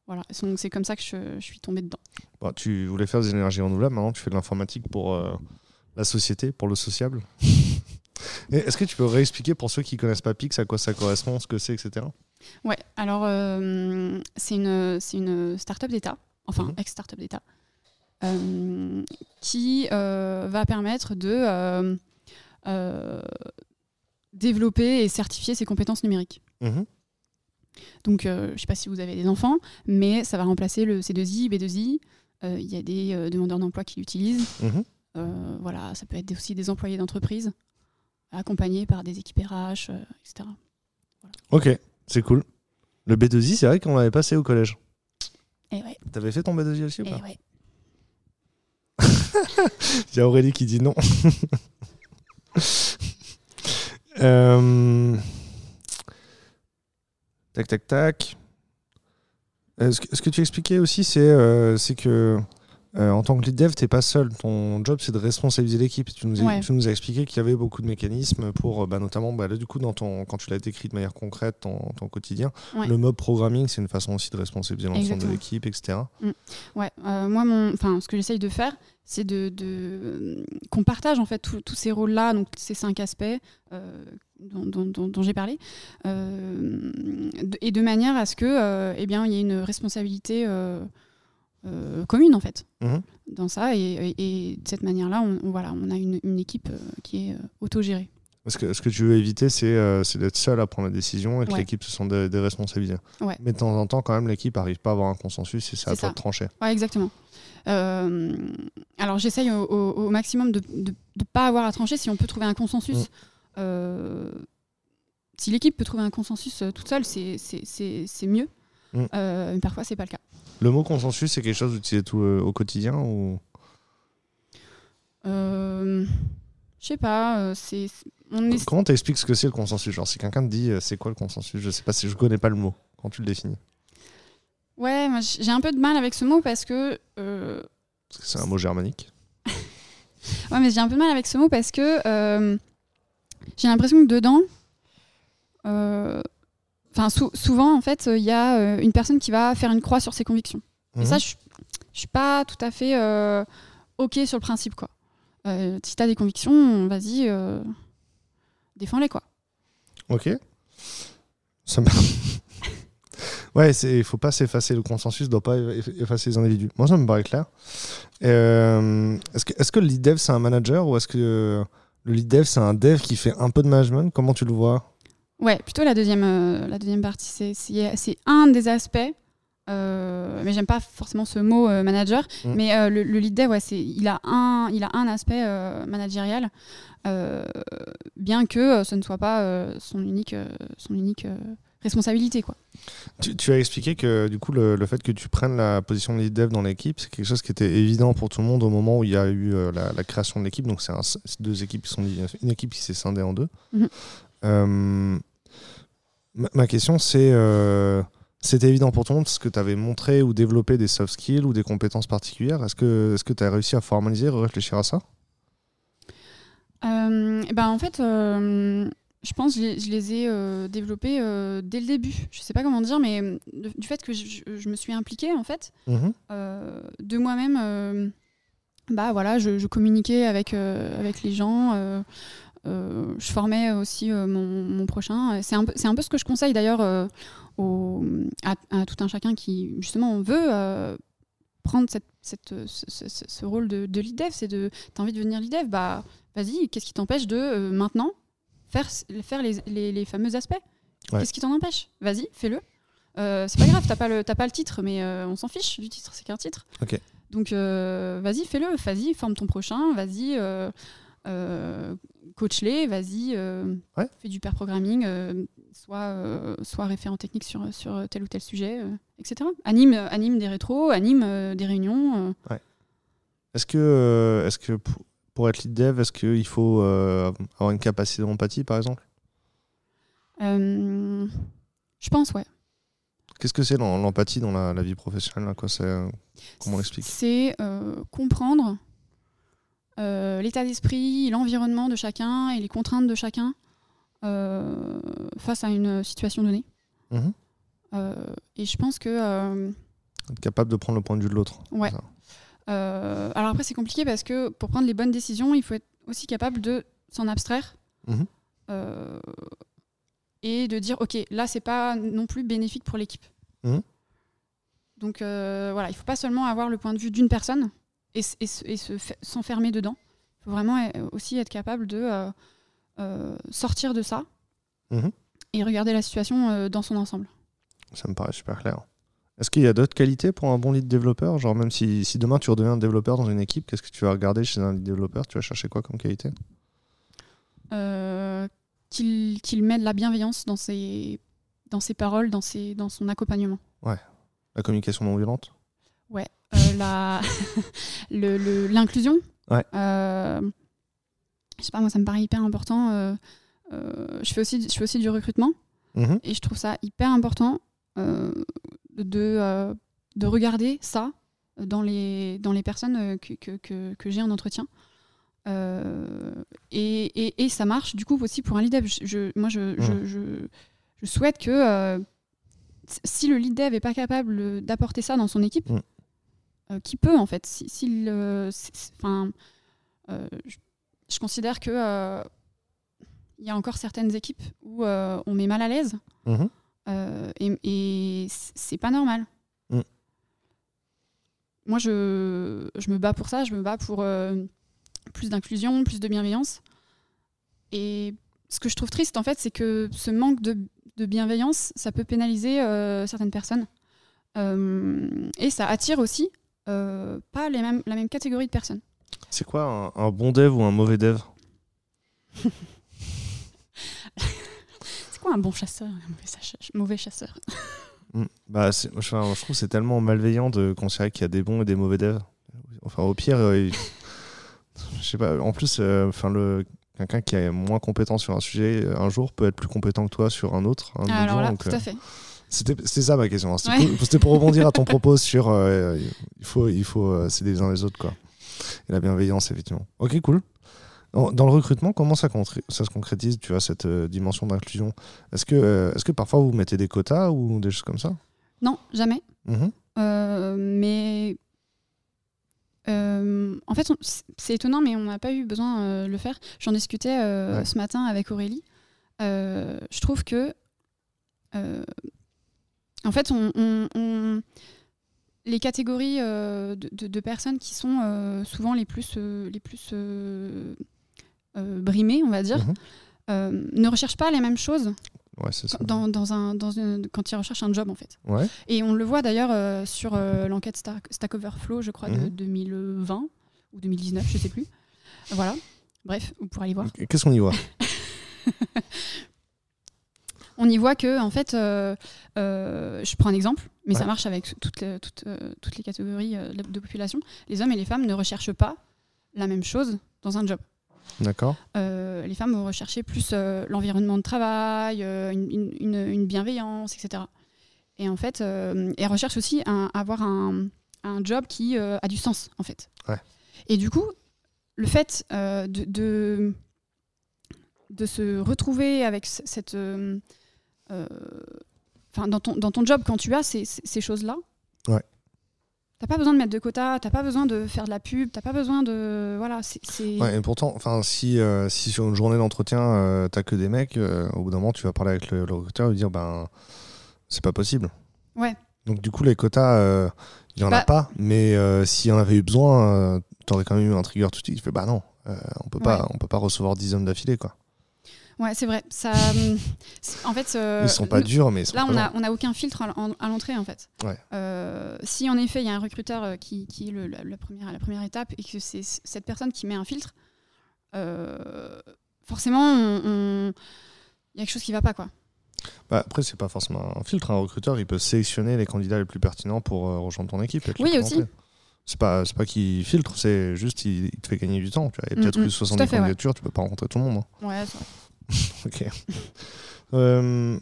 Voilà, donc c'est comme ça que je, je suis tombée dedans. Bon, tu voulais faire des énergies renouvelables, maintenant tu fais de l'informatique pour euh, la société, pour le sociable. Est-ce que tu peux réexpliquer pour ceux qui connaissent pas Pix à quoi ça correspond, ce que c'est, etc. Ouais, alors euh, c'est une, une start-up d'État, enfin Mhm. ex-start-up d'État, euh, qui va permettre de développer et certifier ses compétences numériques. Mhm. Donc, euh, je ne sais pas si vous avez des enfants, mais ça va remplacer le C2I, B2I. Euh, Il y a des euh, demandeurs d'emploi qui l'utilisent. Mhm. Voilà, ça peut être aussi des employés d'entreprise, accompagnés par des équipes RH, etc. Ok, c'est cool. Le B2I, c'est vrai qu'on l'avait passé au collège. Et ouais, T'avais fait ton B2I aussi ou et pas ouais. Il y a Aurélie qui dit non. Euh, Tac, tac, tac. Euh, Ce que, ce que tu expliquais aussi, c'est euh, que euh, en tant que lead dev, t'es pas seul. Ton job, c'est de responsabiliser l'équipe. Tu, nous as- Ouais. tu nous as expliqué qu'il y avait beaucoup de mécanismes pour, euh, bah, notamment, bah, là, du coup, dans ton, quand tu l'as décrit de manière concrète, ton, ton quotidien, Ouais. le mob programming, c'est une façon aussi de responsabiliser l'ensemble de l'équipe, etc. Ouais, euh, moi, mon, ce que j'essaye de faire, c'est de, de- qu'on partage en fait tous tous ces rôles-là, donc ces cinq aspects euh, dont, dont- dont- dont j'ai parlé, euh, et de manière à ce que, euh, eh bien, il y ait une responsabilité euh, commune en fait Mhm. dans ça, et, et- et de cette manière-là, on, on- voilà, on a une, une équipe qui est autogérée. Parce que ce que tu veux éviter, c'est d'être seul à prendre la décision et que Ouais. l'équipe se sente dé- déresponsabilisée. Ouais. Mais de temps en temps, quand même, l'équipe n'arrive pas à avoir un consensus et c'est à toi de trancher. Ouais, exactement. Alors j'essaye au, au- au maximum de ne pas avoir à trancher si on peut trouver un consensus. Mm. Euh, si l'équipe peut trouver un consensus euh, toute seule, c'est- c'est c'est- c'est mieux. Mm. Euh, mais parfois, c'est pas le cas. Le mot consensus, c'est quelque chose que tu utilises tout, au quotidien ou... Je sais pas. c'est on est Comment t'expliques ce que c'est le consensus? Genre, si quelqu'un te dit c'est quoi le consensus, je sais pas si je connais pas le mot. Quand tu le définis ouais, j'ai un peu de mal avec ce mot parce que euh, Parce que c'est un mot germanique. Ouais, mais j'ai un peu de mal avec ce mot parce que euh, j'ai l'impression que dedans, euh, enfin sou- souvent en fait, il y a euh, une personne qui va faire une croix sur ses convictions. Et Mhm. ça, je je suis pas tout à fait euh, ok sur le principe quoi. Si t'as des convictions, vas-y, défends-les quoi. Ok. Ça me... ouais, il faut pas s'effacer. Le consensus doit pas eff- effacer les individus. Moi, ça me paraît clair. Euh, est-ce que, est-ce que le lead dev, c'est un manager ou est-ce que le lead dev, c'est un dev qui fait un peu de management Comment tu le vois? Ouais, plutôt la deuxième, euh, la deuxième partie. C'est- un des aspects, euh, mais j'aime pas forcément ce mot euh, manager. Mm. Mais le, le lead dev, ouais, c'est- il, a un, il a un aspect managérial, bien que ce ne soit pas son unique, son unique responsabilité. Quoi. tu, tu as expliqué que du coup, le, le fait que tu prennes la position de lead dev dans l'équipe, c'est quelque chose qui était évident pour tout le monde au moment où il y a eu euh, la, la création de l'équipe. Donc, c'est deux équipes qui sont une équipe qui s'est scindée en deux. Mhm. Euh, ma, ma question, c'est euh, c'était évident pour tout le monde parce que tu avais montré ou développé des soft skills ou des compétences particulières. Est-ce que tu as réussi à formaliser, réfléchir à ça? Euh, et ben, en fait, je pense que je les, ai euh, développés euh, dès le début. Je sais pas comment dire, mais euh, de- du fait que je, me suis impliquée, en fait, Mhm. euh, de moi-même, bah voilà, je, je communiquais avec, avec les gens. je formais aussi mon, mon prochain. C'est un, un peu ce que je conseille d'ailleurs à, à tout un chacun qui justement veut prendre cette, cette- ce, ce- ce- ce rôle de, de lead dev. C'est de, t'as envie de devenir lead dev, bah vas-y. Qu'est-ce qui t'empêche de maintenant faire, faire les, les, les fameux aspects Ouais. Qu'est-ce qui t'en empêche Vas-y, fais-le. Euh, c'est pas grave, t'as pas le, pas le titre, mais euh, on s'en fiche du titre, c'est qu'un titre. Ok. Donc euh, vas-y, fais-le, vas-y, forme ton prochain, vas-y, euh, coach-les, vas-y, Ouais. fais du pair programming, euh, sois référent technique sur, sur tel ou tel sujet, etc. Anime, anime des rétros, anime des réunions. Est-ce que, est-ce que pour, être lead dev, est-ce qu'il faut euh, avoir une capacité d'empathie, par exemple? Euh, je pense, ouais. Qu'est-ce que c'est l'em- l'empathie dans la, la vie professionnelle quoi, c'est, euh, Comment on l'explique? C'est euh, comprendre l'état d'esprit, l'environnement de chacun et les contraintes de chacun face à une situation donnée. Mhm. Et je pense que Être capable de prendre le point de vue de l'autre. Ouais. ça. Euh, alors après, c'est compliqué parce que pour prendre les bonnes décisions, il faut être aussi capable de s'en abstraire Mhm. euh, et de dire ok, là, c'est pas non plus bénéfique pour l'équipe. Mhm. Donc euh, voilà, il faut pas seulement avoir le point de vue d'une personne et, et se s'enfermer dedans. Il faut vraiment euh, aussi être capable de sortir de ça Mhm. et regarder la situation dans son ensemble. Ça me paraît super clair. Est-ce qu'il y a d'autres qualités pour un bon lead développeur? Genre même si, si demain tu redeviens développeur dans une équipe, qu'est-ce que tu vas regarder chez un lead développeur? Tu vas chercher quoi comme qualité? Euh, qu'il met de la bienveillance dans ses, dans ses paroles, dans, ses, dans son accompagnement. La communication non violente? Euh, le- le- L'inclusion? Ouais. Euh, je sais pas, moi, ça me paraît hyper important. euh, euh, je, fais aussi, je fais aussi du recrutement Mhm. et je trouve ça hyper important euh, de, euh, de regarder ça dans les, dans les personnes euh, que, que, que, que j'ai en entretien. Euh, et, et, et ça marche du coup aussi pour un lead dev. Je, je- moi, je, je, souhaite que euh, si le lead dev n'est pas capable d'apporter ça dans son équipe, euh, qui peut en fait si, c'est- enfin, je, considère que il y a encore certaines équipes où on met mal à l'aise Mhm. Euh, et, et c'est pas normal. Mm. Moi, je, je me bats pour ça, je me bats pour euh, plus d'inclusion, plus de bienveillance. Et ce que je trouve triste, en fait, c'est que ce manque de, de bienveillance, ça peut pénaliser euh, certaines personnes. Et ça attire aussi pas les mêmes, la même catégorie de personnes. C'est quoi un, un bon dev ou un mauvais dev? quoi un bon chasseur un mauvais, chasseur- mauvais chasseur? Mm. Bah, enfin, je trouve que c'est tellement malveillant de considérer qu'il y a des bons et des mauvais devs. Enfin, au pire, euh, je sais pas. En plus, euh, le quelqu'un qui est moins compétent sur un sujet euh, un jour peut être plus compétent que toi sur un autre. Alors là, donc, tout euh, à fait. C'était ça ma question. hein. C'était Ouais. pour- rebondir à ton propos sur euh, il faut il faut euh, s'aider les uns les autres quoi. Et la bienveillance effectivement. Ok cool. Dans le recrutement, comment ça, se concrétise, tu vois, cette euh, dimension d'inclusion? Est-ce que, euh, est-ce que parfois vous mettez des quotas ou des choses comme ça? Non, jamais. Mhm. Euh, mais euh, en fait, c'est étonnant, mais on n'a pas eu besoin euh, de le faire. J'en discutais euh, Ouais. ce matin avec Aurélie. Je trouve que, en fait, on, on- on- les catégories de, de- de personnes qui sont souvent les plus, les plus euh, brimées, on va dire, Mhm. euh, ne recherchent pas les mêmes choses Ouais, c'est ça. dans, dans un, dans une- quand ils recherchent un job, en fait. Ouais. Et on le voit d'ailleurs euh, sur euh, l'enquête Stack, Stack Overflow, je crois, de Mhm. 2020 ou 2019, je sais plus. Voilà. Bref, vous pourrez aller voir. Qu'est-ce qu'on y voit? On y voit que, en fait, euh, je prends un exemple, mais ça marche avec toutes les, toutes, toutes les catégories de population. Les hommes et les femmes ne recherchent pas la même chose dans un job. D'accord. Euh, les femmes vont rechercher plus euh, l'environnement de travail, euh, une, une- une- une bienveillance, etc. Et en fait, elles recherchent aussi un- avoir un, un job qui a du sens, en fait. Ouais. Et du coup, le fait de, de, de se retrouver avec cette... Enfin, dans ton, dans ton job, quand tu as ces, ces- ces choses-là, Ouais. T'as pas besoin de mettre de quotas, t'as pas besoin de faire de la pub, t'as pas besoin de. Voilà, c'est. Ouais, et pourtant, enfin, si, euh, si sur une journée d'entretien, euh, t'as que des mecs, euh, au bout d'un moment, tu vas parler avec le, le recruteur et lui dire, ben, c'est pas possible. Ouais. Donc, du coup, les quotas, il y en a Bah- pas, mais s'il y en avait eu besoin, t'aurais quand même eu un trigger tout de suite. Tu fais, bah non, on peut pas, on peut pas recevoir 10 hommes d'affilée, quoi. Ouais, c'est vrai. Ça, en fait. euh, ils sont pas durs, mais ils sont Là, on a, on a aucun filtre à l'en- à l'entrée, en fait. Ouais. Euh, si en effet, il y a un recruteur euh, qui, qui est le- la, la première, la première étape et que c'est cette personne qui met un filtre, euh, forcément, il y a quelque chose qui va pas, quoi. Bah, après, c'est pas forcément un filtre. Un recruteur, il peut sélectionner les candidats les plus pertinents pour rejoindre ton équipe. et Oui, aussi. C'est pas, c'est pas qu'il filtre, c'est juste il, il te fait gagner du temps. Tu vois. Il y a peut-être Mm, mm, eu tout à 70 fait, ouais. candidatures, tu peux pas rencontrer tout le monde. hein. Ouais, c'est vrai. Ok. Euh,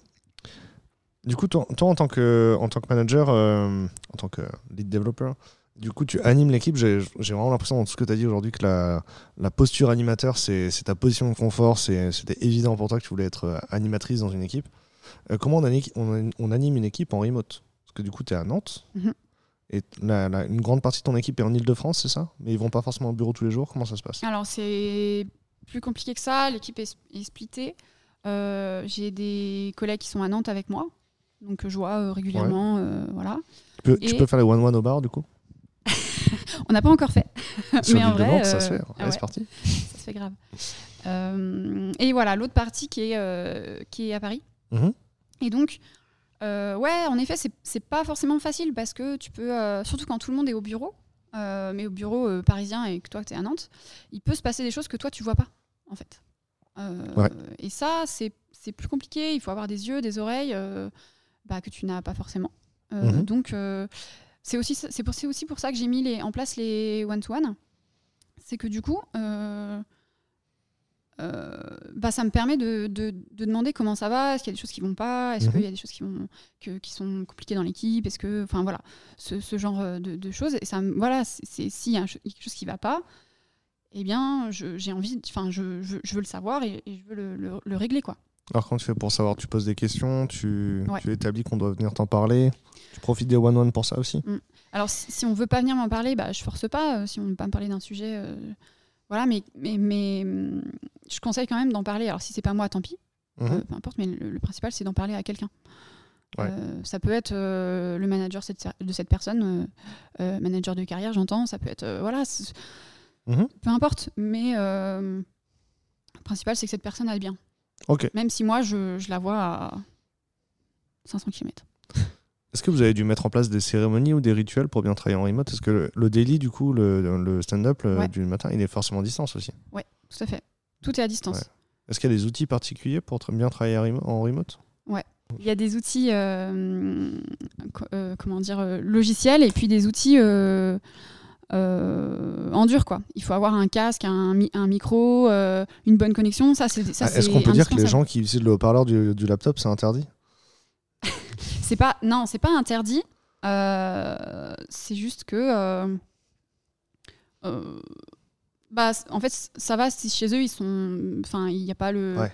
du coup, toi, toi, en, tant que, en tant que manager, euh, en tant que lead developer, du coup, tu animes l'équipe. J'ai vraiment l'impression dans tout ce que tu as dit aujourd'hui que la, la posture animateur, c'est ta position de confort. C'était évident pour toi que tu voulais être euh, animatrice dans une équipe. Euh, comment on, ani- on, on anime une équipe en remote? Parce que du coup, tu es à Nantes. Mhm. Et la- la- une grande partie de ton équipe est en Ile-de-France, c'est ça? Mais ils vont pas forcément au bureau tous les jours. Comment ça se passe? Alors, c'est plus compliqué que ça. L'équipe est, est splittée. Euh, J'ai des collègues qui sont à Nantes avec moi. Donc, je vois euh, régulièrement. euh, voilà. tu peux, tu Et- peux faire les one-one au bar, du coup? On n'a pas encore fait. Sur Mais en vrai, Nantes, ça se fait. ah Allez, ouais. c'est parti. ça se fait grave. Et voilà, l'autre partie qui est, qui est à Paris. Mhm. Et donc, euh, ouais, en effet, c'est- c'est pas forcément facile parce que tu peux, euh, surtout quand tout le monde est au bureau, euh, mais au bureau euh, parisien et que toi, tu es à Nantes, il peut se passer des choses que toi, tu vois pas, en fait. Euh, Ouais. Et ça, c'est plus compliqué. Il faut avoir des yeux, des oreilles bah, que tu n'as pas forcément. Mhm. Donc, c'est aussi, pour- aussi pour ça que j'ai mis les, en place les one-to-one. C'est que du coup, euh, euh, bah, ça me permet de, de- de demander comment ça va, est-ce qu'il y a des choses qui vont pas, est-ce Mhm. qu'il y a des choses qui, vont, que- qui sont compliquées dans l'équipe, est-ce que, enfin voilà, ce, ce genre de, de choses. Et ça, voilà, c'est- s'il y a quelque chose qui va pas, eh bien, je- j'ai envie, enfin, je, je- je veux le savoir et, et je veux le, le- le régler, quoi. Alors, quand tu fais pour savoir, tu poses des questions, tu, Ouais. tu établis qu'on doit venir t'en parler. Tu profites des one-one pour ça aussi Alors, si, si on veut pas venir m'en parler, bah, je force pas. Euh, si on veut pas me parler d'un sujet, euh, voilà. Mais, mais, mais hum, je conseille quand même d'en parler. Alors, si c'est pas moi, tant pis. Mhm. Euh, peu importe. Mais le, le principal, c'est d'en parler à quelqu'un. Ouais. Euh, ça peut être euh, le manager cette- de cette personne, manager de carrière, j'entends. Ça peut être, voilà, Mhm. peu importe. Mais le principal, c'est que cette personne aille bien. Ok. Même si moi, je, je la vois à 500 km. Est-ce que vous avez dû mettre en place des cérémonies ou des rituels pour bien travailler en remote? Est-ce que le, le daily, du coup, le, le stand-up Ouais. du matin, il est forcément à distance aussi Tout à fait. Tout est à distance. Ouais. Est-ce qu'il y a des outils particuliers pour bien travailler en remo- en remote? Il y a des outils, euh, euh, comment dire, euh, logiciels et puis des outils euh, en dur, quoi. Il faut avoir un casque, un, mi- un micro, une bonne connexion. Ça, c'est Ah, Est-ce qu'on peut dire que les gens qui utilisent le haut-parleur du, du laptop, c'est interdit? C'est pas, non, c'est pas interdit. Euh, c'est juste que, euh, euh, bah, en fait, ça va si chez eux ils sont, enfin, il n'y a pas le, Ouais.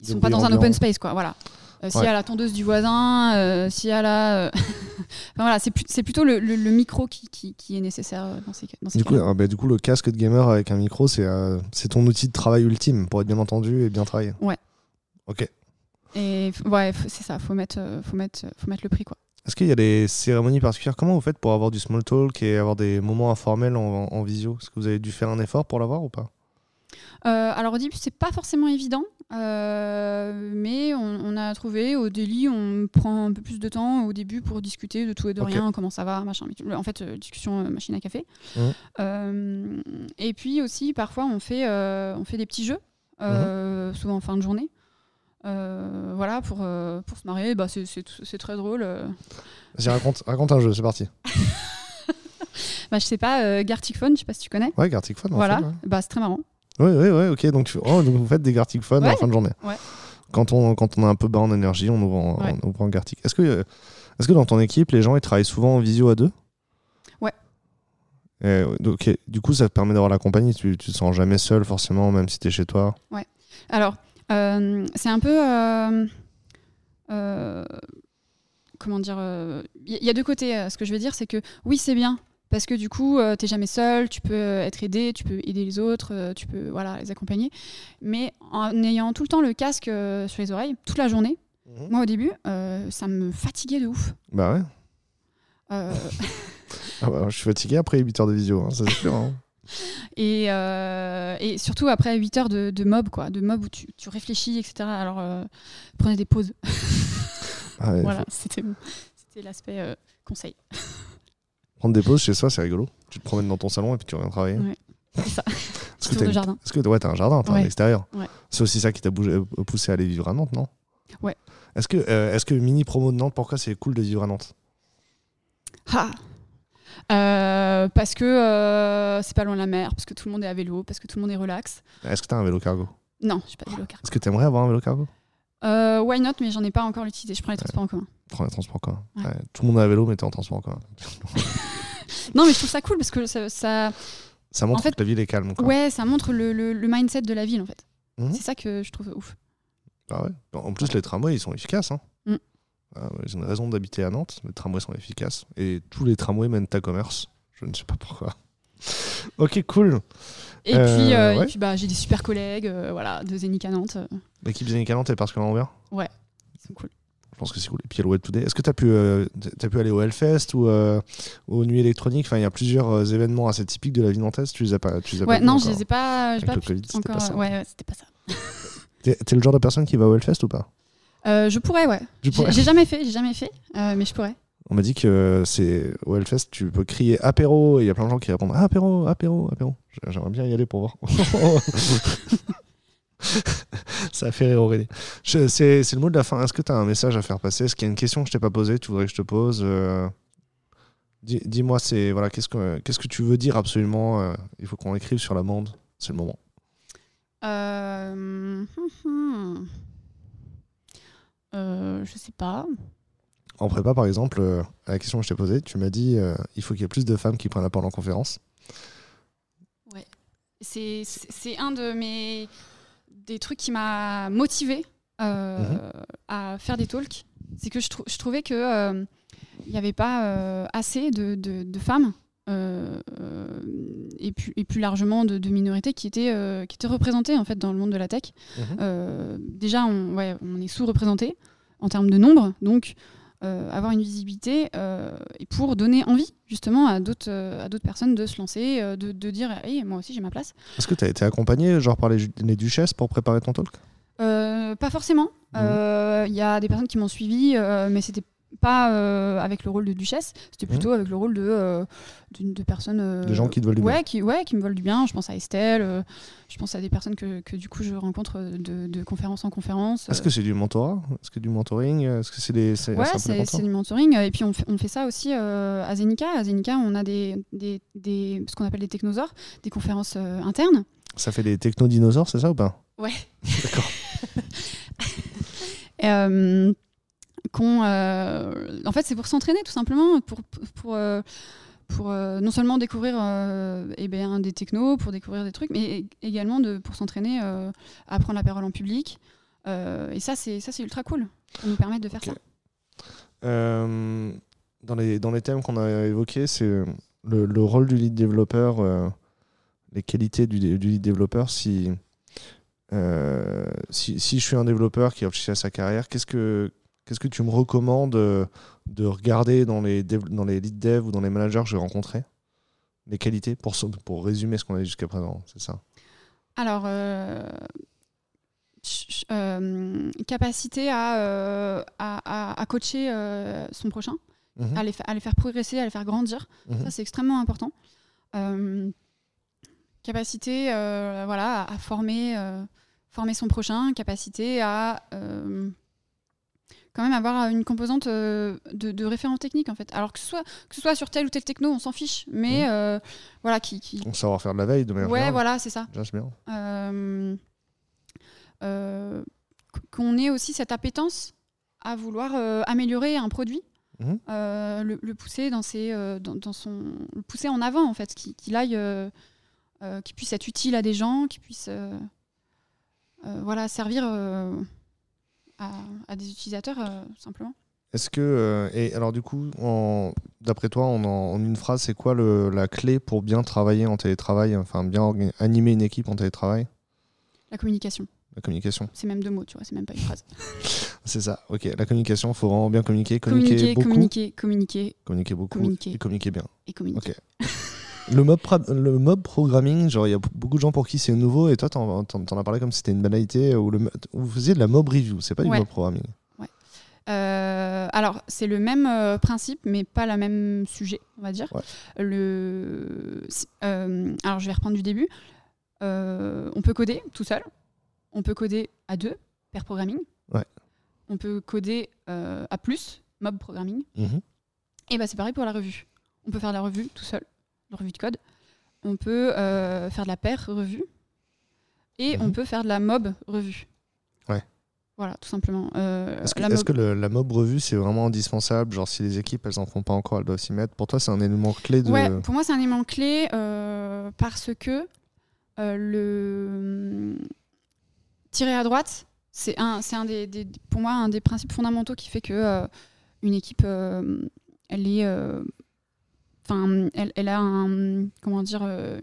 ils sont pas dans un open space, quoi. Voilà. S'il y Ouais. a la tondeuse du voisin, s'il y a la, enfin, voilà, c'est, plutôt le, le- le micro qui, qui, qui est nécessaire dans ces, cas- dans ces du coup, cas-là. ah, bah, du coup, le casque de gamer avec un micro, c'est euh, c'est ton outil de travail ultime pour être bien entendu et bien travailler. Ouais. Ok. Et ouais, c'est ça. Faut mettre, euh, faut mettre, faut mettre le prix, quoi. Est-ce qu'il y a des cérémonies particulières? Comment vous faites pour avoir du small talk et avoir des moments informels en, en visio? Est-ce que vous avez dû faire un effort pour l'avoir ou pas? Euh, alors au début, c'est pas forcément évident, euh, mais on, on a trouvé au délit, on prend un peu plus de temps au début pour discuter de tout et de rien, comment ça va, machin. En fait, euh, discussion euh, machine à café. Euh, et puis aussi, parfois, on fait, euh, on fait des petits jeux, euh, souvent en fin de journée. Euh, voilà, pour, euh, pour se marrer, bah, c'est- très drôle. euh. Vas-y, raconte, raconte un jeu, c'est parti. Bah, je sais pas, euh, Gartic Phone, je sais pas si tu connais. Ouais, Gartic Phone. en voilà, fait, ouais. bah, c'est très marrant. Oui, oui, oui, ok. Donc, tu- oh, donc vous faites des Gartic en Ouais. fin de journée. Ouais. Quand on, quand on a un peu bas en énergie, on ouvre en, Ouais. on ouvre en Gartic. Est-ce que, est-ce que dans ton équipe, les gens ils travaillent souvent en visio à deux? Ouais. Et, donc, ok, du coup, ça te permet d'avoir la compagnie. Tu, tu te sens jamais seul, forcément, même si tu es chez toi? Alors, euh, c'est un peu. euh, euh, comment dire Il y, a deux côtés. Ce que je veux dire, c'est que oui, c'est bien parce que du coup, tu t'es jamais seul, tu peux être aidé, tu peux aider les autres, tu peux voilà, les accompagner. Mais en ayant tout le temps le casque sur les oreilles, toute la journée, mhm. moi au début, ça me fatiguait de ouf. Bah ouais. Ah bah, je suis fatigué après 8 heures de visio, hein, ça c'est sûr. Hein. Et, euh, et, surtout après 8 heures de, de, mob, quoi, de mob où tu, tu réfléchis, etc. Alors, euh, prenez des pauses. Ah voilà, c'était l'aspect euh, conseil. Prendre des pauses chez soi, c'est rigolo. Tu te promènes dans ton salon et puis tu reviens travailler. Ouais, c'est ça. Est-ce que tu jardin. Est-ce que ouais, as un jardin, t'as ouais. un extérieur. Ouais. C'est aussi ça qui t'a poussé à aller vivre à Nantes, non? Ouais. Est-ce que, est-ce que mini promo de Nantes, pourquoi c'est cool de vivre à Nantes? Ah euh, parce que euh, c'est pas loin de la mer, parce que tout le monde est à vélo, parce que tout le monde est relax. Est-ce que tu as un vélo cargo? Non, je pas de vélo cargo. Est-ce que tu aimerais avoir un vélo cargo? Euh, Why not Mais j'en ai pas encore l'utilité. Je prends les transports en commun. Prends les transports en commun. Tout le monde a un vélo, mais t'es en transport en commun. non, mais je trouve ça cool parce que ça. Ça, montre que la ville est calme. Quoi. Ouais, ça montre le, le, mindset de la ville en fait. Mhm. C'est ça que je trouve ouf. Ah ouais. En plus, les tramways, ils sont efficaces. Hein. Mm. J'ai une raison d'habiter à Nantes. Les tramways sont efficaces. Et tous les tramways mènent à commerce. Je ne sais pas pourquoi. ok, cool. Et puis, euh, euh, puis bah, j'ai des super collègues euh, voilà, de Zénith à Nantes. L'équipe Zénith à Nantes est particulièrement bien Ouais, c'est cool. Je pense que c'est cool. Et puis, le Web Today. Est-ce que tu as, pu, as pu aller au Hellfest ou aux Nuits électroniques? Enfin, il y a plusieurs événements assez typiques de la vie nantaise. Tu les as pas, tu les as ouais, pas non, je les ai pas. Avec pas le Covid, encore... pas ça. Ouais, c'était pas ça. T'es es le genre de personne qui va au Hellfest ou pas? Je pourrais, ouais. J'ai jamais fait, j'ai jamais fait, mais je pourrais. On m'a dit que c'est au Hellfest, tu peux crier apéro et il y a plein de gens qui répondent apéro, apéro, apéro. J'aimerais bien y aller pour voir. Ça fait rire Aurélie. C'est le mot de la fin. Est-ce que tu as un message à faire passer? Est-ce qu'il y a une question que je t'ai pas posée Tu voudrais que je te pose euh, Dis-moi, c'est voilà, qu'est-ce que qu'est-ce que tu veux dire absolument euh, Il faut qu'on écrive sur la bande. C'est le moment. Euh... Euh je sais pas en prépa, par exemple, euh, à la question que je t'ai posée, tu m'as dit euh, il faut qu'il y ait plus de femmes qui prennent la parole en conférence. Ouais. C'est un de mes des trucs qui m'a motivé euh, mhm. à faire des talks. C'est que je, je, trouvais que il n'y avait pas assez de, de, femmes et, plus, et plus largement de, minorités qui étaient, qui étaient représentées en fait dans le monde de la tech. Mhm. déjà, on, ouais, on est sous-représenté en termes de nombre, donc euh, avoir une visibilité euh, et pour donner envie justement à d'autres euh, à d'autres personnes de se lancer, de, de, dire hey, moi aussi j'ai ma place. Est-ce que tu as été accompagné genre par les, les, duchesses pour préparer ton talk? Pas forcément. Mmh. Il y a des personnes qui m'ont suivi, mais c'était pas euh, avec le rôle de duchesse, c'était mmh. plutôt avec le rôle de, euh, de, personnes. Euh, des gens qui te veulent du ouais, bien. Qui, ouais, qui me veulent du bien. Je pense à Estelle, je pense à des personnes que, que, du coup je rencontre de, de conférence en conférence. Est-ce que c'est du mentorat? Est-ce que du mentoring? Est-ce que c'est des. Ouais, c'est du mentoring. Et puis on fait, on fait ça aussi à Zenica. À Zenica, on a des, des, des ce qu'on appelle des technosaures, des conférences internes. Ça fait des techno-dinosaures, c'est ça ou pas? Ouais. D'accord. Euh, en fait, c'est pour s'entraîner tout simplement, pour, pour, euh, pour euh, non seulement découvrir eh bien, des technos, pour découvrir des trucs, mais également de, pour s'entraîner à apprendre la parole en public. et ça, c'est ça, c'est ultra cool. Ça nous permet de faire ça. dans, les, dans les thèmes qu'on a évoqués, c'est le, le, rôle du lead développeur, les qualités du, du lead développeur. Si, si, si, je suis un développeur qui réfléchit à sa carrière, qu'est-ce que Qu'est-ce que tu me recommandes euh, de regarder dans les, dans les lead dev ou dans les managers que j'ai rencontrés? Les qualités, pour, pour résumer ce qu'on a dit jusqu'à présent, c'est ça? Alors, euh, euh, capacité à, à, coacher son prochain, mhm. à, les à, les faire progresser, à les faire grandir. Mhm. Ça, c'est extrêmement important. capacité voilà, à former, former son prochain, capacité à quand même avoir une composante euh, de, de, référent technique en fait. Alors que ce soit que ce soit sur tel ou tel techno, on s'en fiche, mais mmh. euh, voilà qui, qui... On savoir faire de la veille de manière Ouais, voilà, c'est ça. bien. Euh, qu'on ait aussi cette appétence à vouloir améliorer un produit. Mmh. Le, pousser dans ses, dans, dans, son le pousser en avant en fait qu'il aille qui puisse être utile à des gens qui puisse voilà servir à, des utilisateurs, euh, simplement. Est-ce que. euh, et alors, du coup, d'après toi, en, en une phrase, c'est quoi le- la clé pour bien travailler en télétravail, enfin, bien animer une équipe en télétravail? La communication. La communication. C'est même deux mots, tu vois, c'est même pas une phrase. C'est ça, ok. La communication, il faut vraiment bien communiquer. Communiquer, Communiquer, beaucoup. communiquer, communiquer Communiquer beaucoup. Communiquer. Et communiquer bien. et communiquer. Ok. Le mob, le mob programming, genre il y a beaucoup de gens pour qui c'est nouveau et toi t'en, as parlé comme si c'était une banalité le, mo- vous faisiez de la mob review, c'est pas du Ouais. mob programming. Euh, alors, c'est le même euh, principe, mais pas le même sujet, on va dire. Ouais. Le, euh, alors, je vais reprendre du début. On peut coder tout seul. On peut coder à deux, pair programming. Ouais. On peut coder à plus, mob programming. Mhm. Et bah, c'est pareil pour la revue. On peut faire de la revue tout seul, revue de code. On peut euh, faire de la paire revue. Et Mhm. on peut faire de la mob revue. Ouais. Voilà, tout simplement. Euh, Est-ce que, la mob- que le- la mob revue c'est vraiment indispensable? Genre si les équipes elles en font pas encore, elles doivent s'y mettre. Pour toi c'est un élément clé de. Ouais, pour moi, c'est un élément clé euh, parce que le tirer à droite, c'est un, un des, des- pour moi un des principes fondamentaux qui fait que une équipe, elle est, enfin, elle, elle a un, comment dire, euh,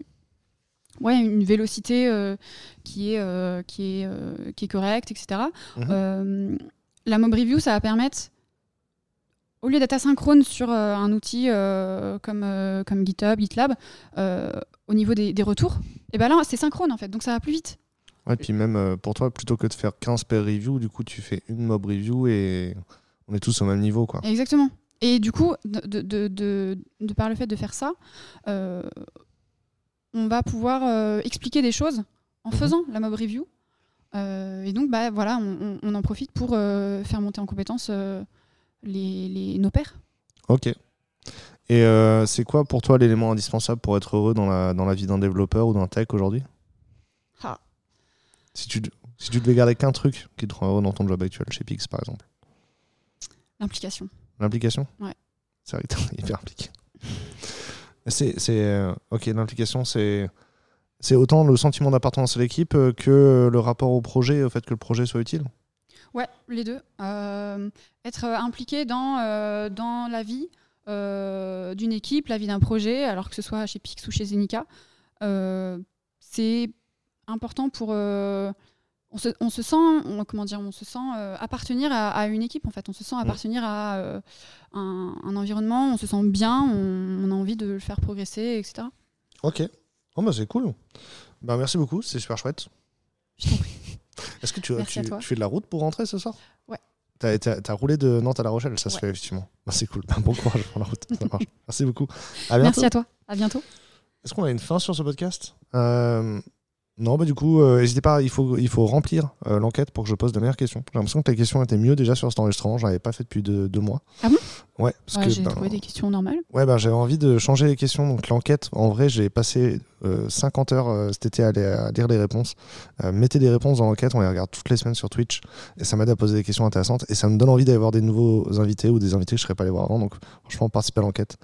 ouais, une vélocité euh, qui est, euh, qui est, euh, qui est correcte, etc. Mhm. La mob review, ça va permettre au lieu d'être asynchrone sur un outil comme, comme GitHub, GitLab, au niveau des, des retours, et ben là, c'est synchrone en fait, donc ça va plus vite. Ouais, puis même pour toi, plutôt que de faire 15 pair review, du coup tu fais une mob review et on est tous au même niveau quoi. Exactement. Et du coup, de, de, de, de- de par le fait de faire ça, euh, on va pouvoir euh, expliquer des choses en Mhm. faisant la mob review. Euh, et donc, bah, voilà, on, on- on en profite pour euh, faire monter en compétence euh, les, les, nos pairs. Ok. Et euh, c'est quoi pour toi l'élément indispensable pour être heureux dans la, dans la vie d'un développeur ou d'un tech aujourd'hui? Ah. si tu, si tu devais garder qu'un truc qui te rend heureux dans ton job actuel, chez Pix par exemple L'implication. L'implication Ouais. C'est vrai que t'es hyper impliqué. C'est, c'est, euh, ok, l'implication, c'est, c'est autant le sentiment d'appartenance à l'équipe euh, que le rapport au projet, au fait que le projet soit utile. Ouais, les deux. Euh, être impliqué dans, euh, dans la vie euh, d'une équipe, la vie d'un projet, alors que ce soit chez Pix ou chez Zenica, c'est important pour. On, se, on se sent, on- comment dire, on se sent euh, appartenir à, à une équipe en fait. On se sent appartenir à euh, un, un environnement. On se sent bien. On, on a envie de le faire progresser, etc. Ok. Oh, bah, c'est cool. Bah, merci beaucoup, c'est super chouette. Je t'en prie. Est-ce que tu, tu, fais de la route pour rentrer ce soir? Ouais. T'as, t'as roulé de Nantes à La Rochelle, ça se fait effectivement. Bah, c'est cool. Bon courage pour la route. Ça marche. Merci beaucoup. À. Merci à toi. À bientôt. Est-ce qu'on a une fin sur ce podcast? Euh, Non, bah du coup, euh, n'hésitez pas, il faut, il faut remplir euh, l'enquête pour que je pose de meilleures questions. J'ai l'impression que les questions étaient mieux déjà sur cet enregistrement, j'en avais pas fait depuis deux, deux mois. Ah bon? Ouais, parce Ouais, que J'ai ben, trouvé des questions normales. ouais, ben, j'avais envie de changer les questions. Donc l'enquête, en vrai, j'ai passé euh, 50 heures euh, cet été à, les- à lire les réponses. Euh, mettez des réponses dans l'enquête, on les regarde toutes les semaines sur Twitch. Et ça m'aide à poser des questions intéressantes. Et ça me donne envie d'aller voir des nouveaux invités ou des invités que je serais pas allé voir avant. Donc franchement, participez à l'enquête.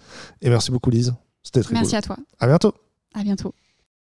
Et merci beaucoup Lise, c'était très Merci cool. à toi. À bientôt À bientôt.